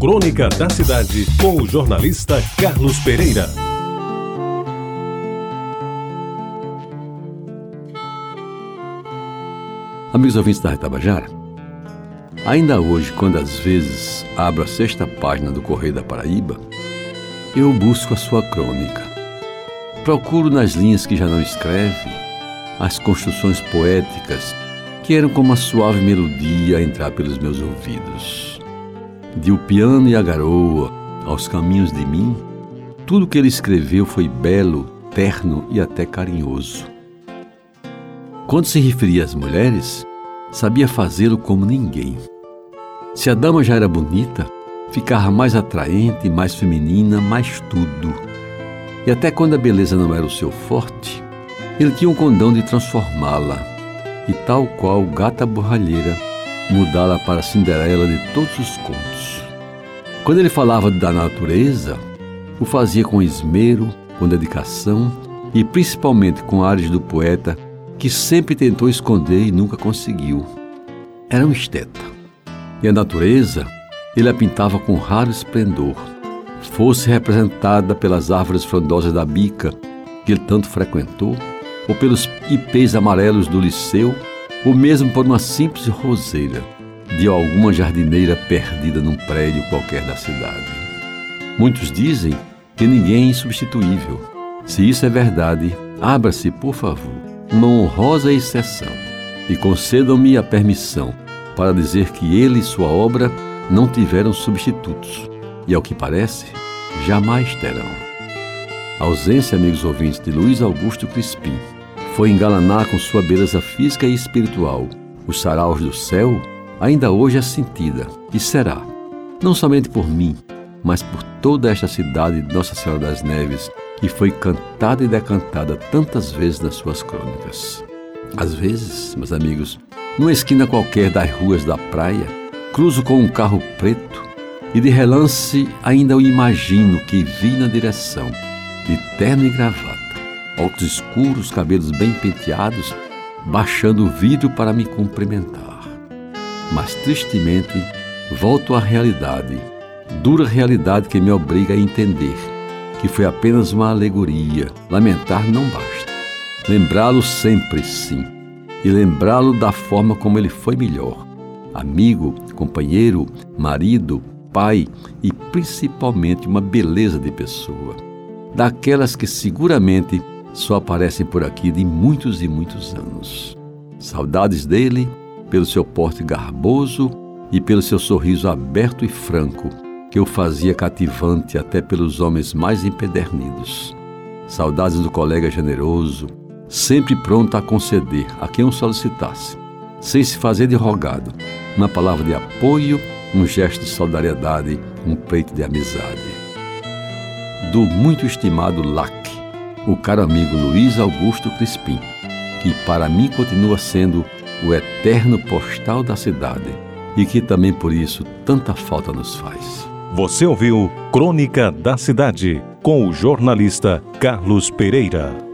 Crônica da Cidade, com o jornalista Carlos Pereira. Amigos ouvintes da Retabajara, ainda hoje, quando às vezes abro a sexta página do Correio da Paraíba, eu busco a sua crônica. Procuro nas linhas que já não escreve, as construções poéticas que eram como uma suave melodia a entrar pelos meus ouvidos de O Piano e a Garoa aos Caminhos de Mim, tudo que ele escreveu foi belo, terno e até carinhoso. Quando se referia às mulheres, sabia fazê-lo como ninguém. Se a dama já era bonita, ficava mais atraente, mais feminina, mais tudo. E até quando a beleza não era o seu forte, ele tinha um condão de transformá-la, e tal qual gata borralheira, mudá-la para Cinderela de todos os contos. Quando ele falava da natureza, o fazia com esmero, com dedicação e principalmente com ares do poeta que sempre tentou esconder e nunca conseguiu. Era um esteta. E a natureza ele a pintava com raro esplendor, fosse representada pelas árvores frondosas da bica que ele tanto frequentou, ou pelos ipês amarelos do liceu, ou mesmo por uma simples roseira de alguma jardineira perdida num prédio qualquer da cidade. Muitos dizem que ninguém é insubstituível. Se isso é verdade, abra-se, por favor, uma honrosa exceção e concedam-me a permissão para dizer que ele e sua obra não tiveram substitutos e, ao que parece, jamais terão. A ausência, amigos ouvintes, de Luiz Augusto Crispim foi engalanar com sua beleza física e espiritual. Os saraus do céu, ainda hoje é sentida e será, não somente por mim, mas por toda esta cidade de Nossa Senhora das Neves, que foi cantada e decantada tantas vezes nas suas crônicas. Às vezes, meus amigos, numa esquina qualquer das ruas da praia, cruzo com um carro preto e de relance ainda o imagino que vi na direção, de terno e gravata óculos escuros, cabelos bem penteados, baixando o vidro para me cumprimentar. Mas tristemente volto à realidade, dura realidade que me obriga a entender que foi apenas uma alegoria. Lamentar não basta. Lembrá-lo sempre, sim, e lembrá-lo da forma como ele foi melhor. Amigo, companheiro, marido, pai e principalmente uma beleza de pessoa. Daquelas que seguramente só aparecem por aqui de muitos e muitos anos. Saudades dele pelo seu porte garboso e pelo seu sorriso aberto e franco, que o fazia cativante até pelos homens mais empedernidos. Saudades do colega generoso, sempre pronto a conceder a quem o solicitasse, sem se fazer de rogado, uma palavra de apoio, um gesto de solidariedade, um peito de amizade. Do muito estimado Lac, o caro amigo Luiz Augusto Crispim, que para mim continua sendo o eterno postal da cidade e que também por isso tanta falta nos faz. Você ouviu Crônica da Cidade com o jornalista Carlos Pereira.